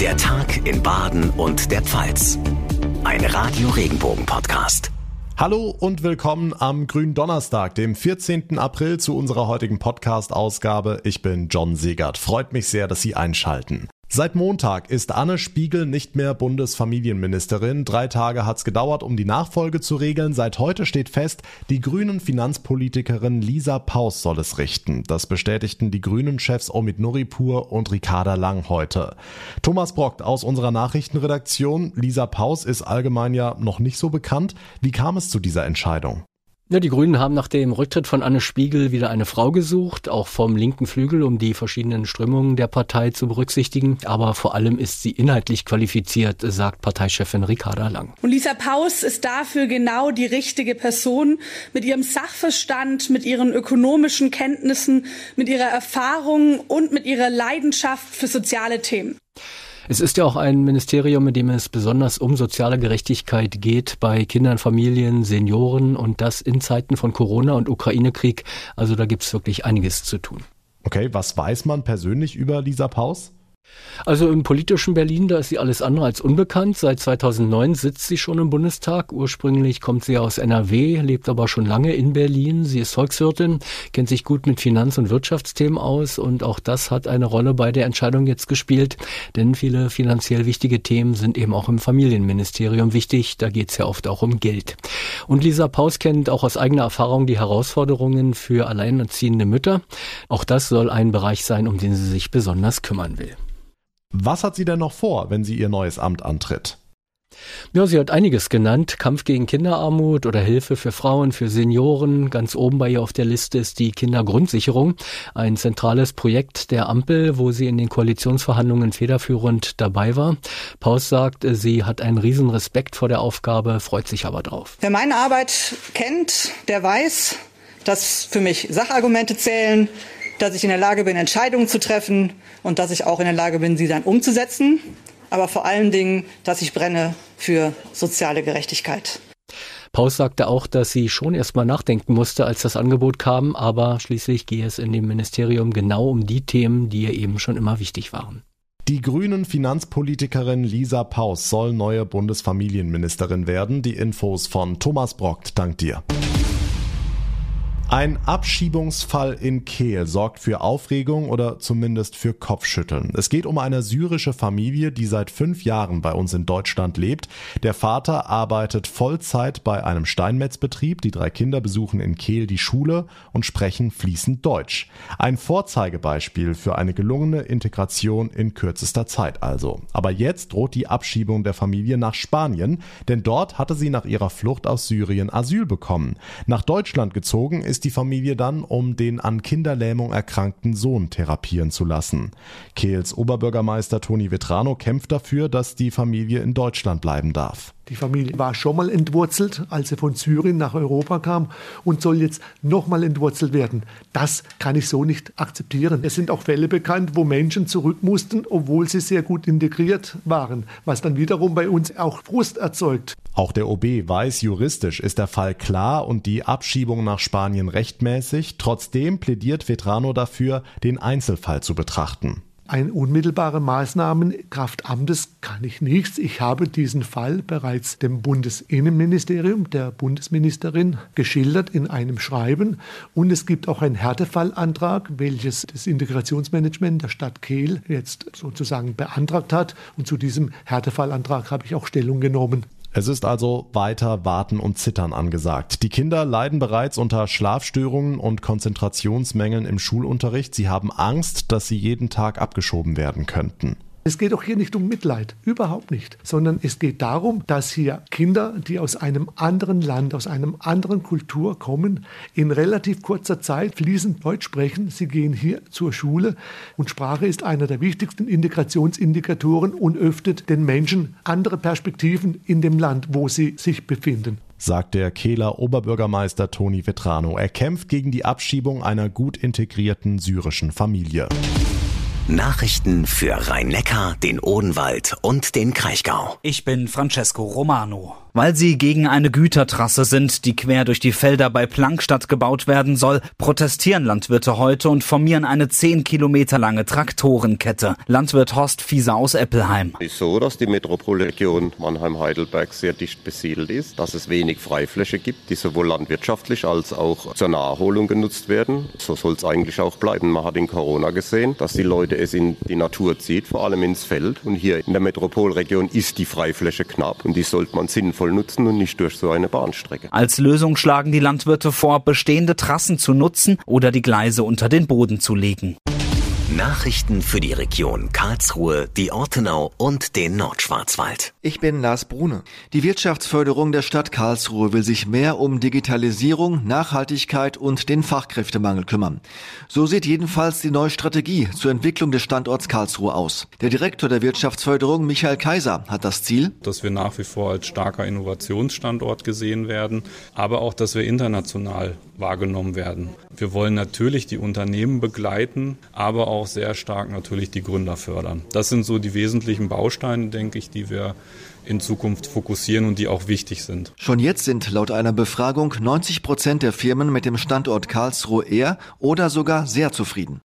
Der Tag in Baden und der Pfalz. Ein Radio Regenbogen Podcast. Hallo und willkommen am grünen Donnerstag, dem 14. April zu unserer heutigen Podcast-Ausgabe. Ich bin John Segert. Freut mich sehr, dass Sie einschalten. Seit Montag ist Anne Spiegel nicht mehr Bundesfamilienministerin. Drei Tage hat's gedauert, um die Nachfolge zu regeln. Seit heute steht fest, die grünen Finanzpolitikerin Lisa Paus soll es richten. Das bestätigten die grünen Chefs Omid Nuripur und Ricarda Lang heute. Thomas Brockt aus unserer Nachrichtenredaktion. Lisa Paus ist allgemein ja noch nicht so bekannt. Wie kam es zu dieser Entscheidung? Ja, die Grünen haben nach dem Rücktritt von Anne Spiegel wieder eine Frau gesucht, auch vom linken Flügel, um die verschiedenen Strömungen der Partei zu berücksichtigen. Aber vor allem ist sie inhaltlich qualifiziert, sagt Parteichefin Ricarda Lang. Und Lisa Paus ist dafür genau die richtige Person mit ihrem Sachverstand, mit ihren ökonomischen Kenntnissen, mit ihrer Erfahrung und mit ihrer Leidenschaft für soziale Themen. Es ist ja auch ein Ministerium, in dem es besonders um soziale Gerechtigkeit geht bei Kindern, Familien, Senioren und das in Zeiten von Corona und Ukraine-Krieg. Also da gibt es wirklich einiges zu tun. Okay, was weiß man persönlich über Lisa Paus? Also im politischen Berlin, da ist sie alles andere als unbekannt. Seit 2009 sitzt sie schon im Bundestag. Ursprünglich kommt sie aus NRW, lebt aber schon lange in Berlin. Sie ist Volkswirtin, kennt sich gut mit Finanz- und Wirtschaftsthemen aus und auch das hat eine Rolle bei der Entscheidung jetzt gespielt. Denn viele finanziell wichtige Themen sind eben auch im Familienministerium wichtig. Da geht es ja oft auch um Geld. Und Lisa Paus kennt auch aus eigener Erfahrung die Herausforderungen für alleinerziehende Mütter. Auch das soll ein Bereich sein, um den sie sich besonders kümmern will. Was hat sie denn noch vor, wenn sie ihr neues Amt antritt? Ja, sie hat einiges genannt. Kampf gegen Kinderarmut oder Hilfe für Frauen, für Senioren. Ganz oben bei ihr auf der Liste ist die Kindergrundsicherung. Ein zentrales Projekt der Ampel, wo sie in den Koalitionsverhandlungen federführend dabei war. Paus sagt, sie hat einen riesen Respekt vor der Aufgabe, freut sich aber drauf. Wer meine Arbeit kennt, der weiß, dass für mich Sachargumente zählen, dass ich in der Lage bin, Entscheidungen zu treffen und dass ich auch in der Lage bin, sie dann umzusetzen. Aber vor allen Dingen, dass ich brenne für soziale Gerechtigkeit. Paus sagte auch, dass sie schon erstmal nachdenken musste, als das Angebot kam, aber schließlich gehe es in dem Ministerium genau um die Themen, die ihr eben schon immer wichtig waren. Die grünen Finanzpolitikerin Lisa Paus soll neue Bundesfamilienministerin werden. Die Infos von Thomas Brockt. Dank dir. Ein Abschiebungsfall in Kehl sorgt für Aufregung oder zumindest für Kopfschütteln. Es geht um eine syrische Familie, die seit fünf Jahren bei uns in Deutschland lebt. Der Vater arbeitet Vollzeit bei einem Steinmetzbetrieb. Die drei Kinder besuchen in Kehl die Schule und sprechen fließend Deutsch. Ein Vorzeigebeispiel für eine gelungene Integration in kürzester Zeit also. Aber jetzt droht die Abschiebung der Familie nach Spanien, denn dort hatte sie nach ihrer Flucht aus Syrien Asyl bekommen. Nach Deutschland gezogen ist ist die Familie dann, um den an Kinderlähmung erkrankten Sohn therapieren zu lassen. Kehls Oberbürgermeister Toni Vetrano kämpft dafür, dass die Familie in Deutschland bleiben darf. Die Familie war schon mal entwurzelt, als sie von Syrien nach Europa kam und soll jetzt nochmal entwurzelt werden. Das kann ich so nicht akzeptieren. Es sind auch Fälle bekannt, wo Menschen zurück mussten, obwohl sie sehr gut integriert waren, was dann wiederum bei uns auch Frust erzeugt. Auch der OB weiß, juristisch ist der Fall klar und die Abschiebung nach Spanien rechtmäßig. Trotzdem plädiert Vetrano dafür, den Einzelfall zu betrachten. Ein unmittelbare Maßnahmen Kraft kann ich nichts. Ich habe diesen Fall bereits dem Bundesinnenministerium, der Bundesministerin, geschildert in einem Schreiben. Und es gibt auch einen Härtefallantrag, welches das Integrationsmanagement der Stadt Kehl jetzt sozusagen beantragt hat. Und zu diesem Härtefallantrag habe ich auch Stellung genommen. Es ist also weiter Warten und Zittern angesagt. Die Kinder leiden bereits unter Schlafstörungen und Konzentrationsmängeln im Schulunterricht. Sie haben Angst, dass sie jeden Tag abgeschoben werden könnten. Es geht auch hier nicht um Mitleid, überhaupt nicht, sondern es geht darum, dass hier Kinder, die aus einem anderen Land, aus einem anderen Kultur kommen, in relativ kurzer Zeit fließend Deutsch sprechen. Sie gehen hier zur Schule und Sprache ist einer der wichtigsten Integrationsindikatoren und öffnet den Menschen andere Perspektiven in dem Land, wo sie sich befinden sagt der Kehler Oberbürgermeister Toni Vetrano. Er kämpft gegen die Abschiebung einer gut integrierten syrischen Familie. Nachrichten für Rhein-Neckar, den Odenwald und den Kraichgau. Ich bin Francesco Romano. Weil sie gegen eine Gütertrasse sind, die quer durch die Felder bei Plankstadt gebaut werden soll, protestieren Landwirte heute und formieren eine 10 Kilometer lange Traktorenkette. Landwirt Horst Fieser aus Eppelheim. Es ist so, dass die Metropolregion Mannheim-Heidelberg sehr dicht besiedelt ist, dass es wenig Freifläche gibt, die sowohl landwirtschaftlich als auch zur Naherholung genutzt werden. So soll es eigentlich auch bleiben. Man hat in Corona gesehen, dass die Leute es in die Natur zieht, vor allem ins Feld. Und hier in der Metropolregion ist die Freifläche knapp und die sollte man sinnvoll nutzen und nicht durch so eine Bahnstrecke. Als Lösung schlagen die Landwirte vor, bestehende Trassen zu nutzen oder die Gleise unter den Boden zu legen. Nachrichten für die Region Karlsruhe, die Ortenau und den Nordschwarzwald. Ich bin Lars Brune. Die Wirtschaftsförderung der Stadt Karlsruhe will sich mehr um Digitalisierung, Nachhaltigkeit und den Fachkräftemangel kümmern. So sieht jedenfalls die neue Strategie zur Entwicklung des Standorts Karlsruhe aus. Der Direktor der Wirtschaftsförderung, Michael Kaiser, hat das Ziel, dass wir nach wie vor als starker Innovationsstandort gesehen werden, aber auch, dass wir international wahrgenommen werden. Wir wollen natürlich die Unternehmen begleiten, aber auch sehr stark natürlich die Gründer fördern. Das sind so die wesentlichen Bausteine, denke ich, die wir in Zukunft fokussieren und die auch wichtig sind. Schon jetzt sind laut einer Befragung 90 Prozent der Firmen mit dem Standort Karlsruhe eher oder sogar sehr zufrieden.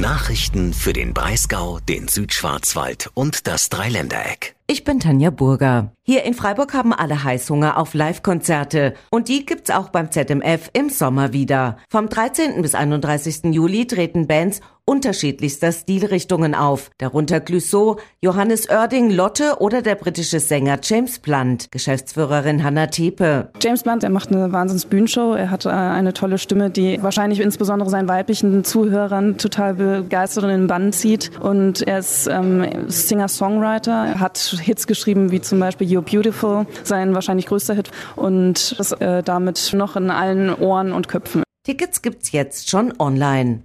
Nachrichten für den Breisgau, den Südschwarzwald und das Dreiländereck. Ich bin Tanja Burger. Hier in Freiburg haben alle Heißhunger auf Live-Konzerte. Und die gibt's auch beim ZMF im Sommer wieder. Vom 13. bis 31. Juli treten Bands unterschiedlichster Stilrichtungen auf. Darunter Clouseau, Johannes Oerding, Lotte oder der britische Sänger James Blunt. Geschäftsführerin Hannah Tepe. James Blunt, er macht eine wahnsinns Bühnenshow. Er hat äh, eine tolle Stimme, die wahrscheinlich insbesondere seinen weiblichen Zuhörern total begeistert und in den Bann zieht. Und er ist ähm, Singer-Songwriter, hat Hits geschrieben wie zum Beispiel You're Beautiful, sein wahrscheinlich größter Hit. Und das äh, damit noch in allen Ohren und Köpfen. Tickets gibt's jetzt schon online.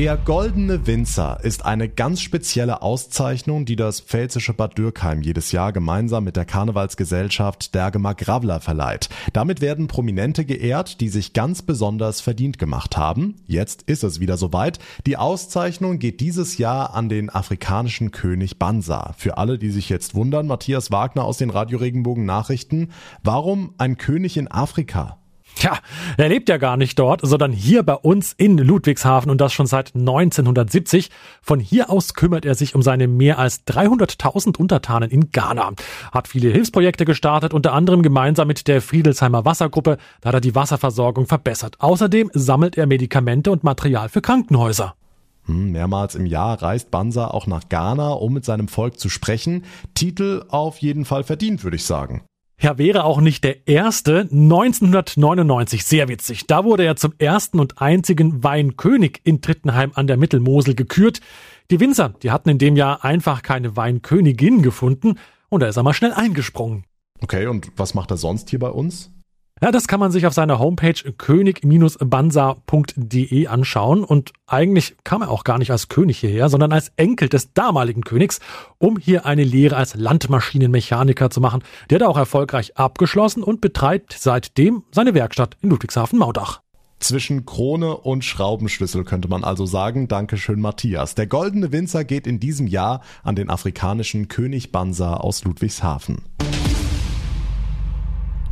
Der Goldene Winzer ist eine ganz spezielle Auszeichnung, die das pfälzische Bad Dürkheim jedes Jahr gemeinsam mit der Karnevalsgesellschaft Dergemar Gravler verleiht. Damit werden Prominente geehrt, die sich ganz besonders verdient gemacht haben. Jetzt ist es wieder soweit. Die Auszeichnung geht dieses Jahr an den afrikanischen König Bansa. Für alle, die sich jetzt wundern, Matthias Wagner aus den Radio Regenbogen Nachrichten. Warum ein König in Afrika? Tja, er lebt ja gar nicht dort, sondern hier bei uns in Ludwigshafen und das schon seit 1970. Von hier aus kümmert er sich um seine mehr als 300.000 Untertanen in Ghana. Hat viele Hilfsprojekte gestartet, unter anderem gemeinsam mit der Friedelsheimer Wassergruppe, da hat er die Wasserversorgung verbessert. Außerdem sammelt er Medikamente und Material für Krankenhäuser. Hm, mehrmals im Jahr reist Bansa auch nach Ghana, um mit seinem Volk zu sprechen. Titel auf jeden Fall verdient, würde ich sagen. Ja, wäre auch nicht der erste. 1999, sehr witzig. Da wurde er zum ersten und einzigen Weinkönig in Trittenheim an der Mittelmosel gekürt. Die Winzer, die hatten in dem Jahr einfach keine Weinkönigin gefunden und da ist er mal schnell eingesprungen. Okay, und was macht er sonst hier bei uns? Ja, das kann man sich auf seiner Homepage könig-bansa.de anschauen und eigentlich kam er auch gar nicht als König hierher, sondern als Enkel des damaligen Königs, um hier eine Lehre als Landmaschinenmechaniker zu machen. Der hat auch erfolgreich abgeschlossen und betreibt seitdem seine Werkstatt in Ludwigshafen-Maudach. Zwischen Krone und Schraubenschlüssel könnte man also sagen. Dankeschön, Matthias. Der goldene Winzer geht in diesem Jahr an den afrikanischen König Bansa aus Ludwigshafen.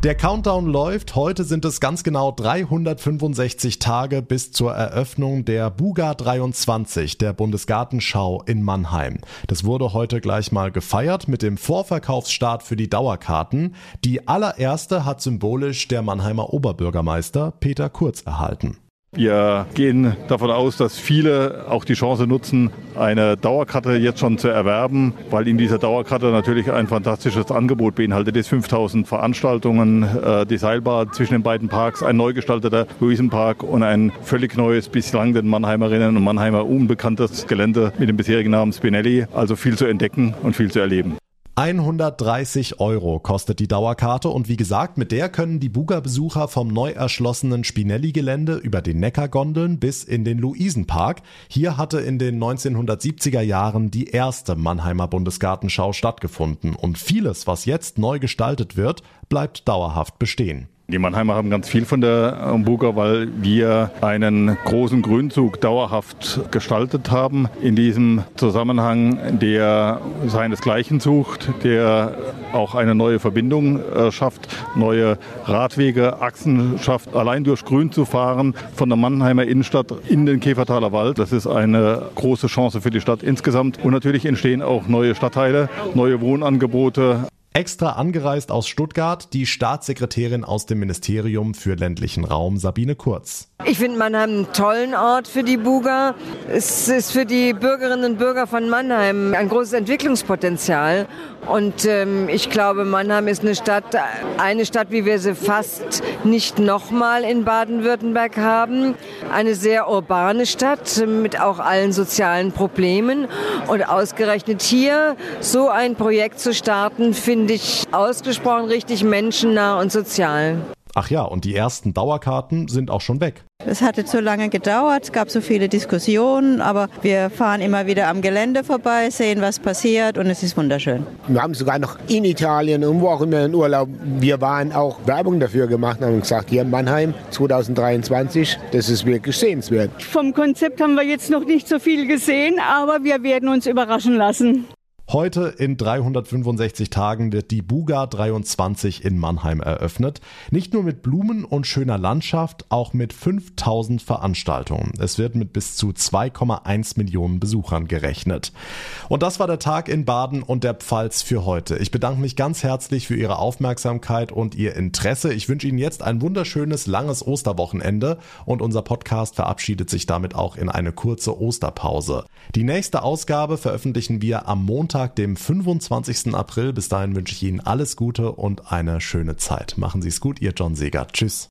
Der Countdown läuft. Heute sind es ganz genau 365 Tage bis zur Eröffnung der Buga 23, der Bundesgartenschau in Mannheim. Das wurde heute gleich mal gefeiert mit dem Vorverkaufsstart für die Dauerkarten. Die allererste hat symbolisch der Mannheimer Oberbürgermeister Peter Kurz erhalten. Wir gehen davon aus, dass viele auch die Chance nutzen, eine Dauerkarte jetzt schon zu erwerben, weil in dieser Dauerkarte natürlich ein fantastisches Angebot beinhaltet ist. 5000 Veranstaltungen, äh, die Seilbahn zwischen den beiden Parks, ein neu gestalteter Luisenpark und ein völlig neues, bislang den Mannheimerinnen und Mannheimer unbekanntes Gelände mit dem bisherigen Namen Spinelli. Also viel zu entdecken und viel zu erleben. 130 Euro kostet die Dauerkarte und wie gesagt, mit der können die Buga-Besucher vom neu erschlossenen Spinelli-Gelände über den Neckargondeln bis in den Luisenpark. Hier hatte in den 1970er Jahren die erste Mannheimer Bundesgartenschau stattgefunden und vieles, was jetzt neu gestaltet wird, bleibt dauerhaft bestehen. Die Mannheimer haben ganz viel von der Buga, weil wir einen großen Grünzug dauerhaft gestaltet haben. In diesem Zusammenhang, der seinesgleichen sucht, der auch eine neue Verbindung äh, schafft, neue Radwege, Achsen schafft, allein durch Grün zu fahren von der Mannheimer Innenstadt in den Käfertaler Wald. Das ist eine große Chance für die Stadt insgesamt. Und natürlich entstehen auch neue Stadtteile, neue Wohnangebote. Extra angereist aus Stuttgart die Staatssekretärin aus dem Ministerium für ländlichen Raum Sabine Kurz. Ich finde Mannheim einen tollen Ort für die Buga. Es ist für die Bürgerinnen und Bürger von Mannheim ein großes Entwicklungspotenzial. Und ähm, ich glaube, Mannheim ist eine Stadt, eine Stadt, wie wir sie fast nicht nochmal in Baden-Württemberg haben. Eine sehr urbane Stadt mit auch allen sozialen Problemen. Und ausgerechnet hier so ein Projekt zu starten, finde ich ausgesprochen richtig menschennah und sozial. Ach ja, und die ersten Dauerkarten sind auch schon weg. Es hatte zu lange gedauert, es gab so viele Diskussionen, aber wir fahren immer wieder am Gelände vorbei, sehen, was passiert und es ist wunderschön. Wir haben sogar noch in Italien und wo auch immer in Urlaub, wir waren auch Werbung dafür gemacht und haben gesagt, hier in Mannheim 2023, das ist wirklich sehenswert. Vom Konzept haben wir jetzt noch nicht so viel gesehen, aber wir werden uns überraschen lassen. Heute in 365 Tagen wird die Buga 23 in Mannheim eröffnet. Nicht nur mit Blumen und schöner Landschaft, auch mit 5000 Veranstaltungen. Es wird mit bis zu 2,1 Millionen Besuchern gerechnet. Und das war der Tag in Baden und der Pfalz für heute. Ich bedanke mich ganz herzlich für Ihre Aufmerksamkeit und Ihr Interesse. Ich wünsche Ihnen jetzt ein wunderschönes, langes Osterwochenende und unser Podcast verabschiedet sich damit auch in eine kurze Osterpause. Die nächste Ausgabe veröffentlichen wir am Montag Montag, dem 25. April. Bis dahin wünsche ich Ihnen alles Gute und eine schöne Zeit. Machen Sie es gut, Ihr John Seger. Tschüss.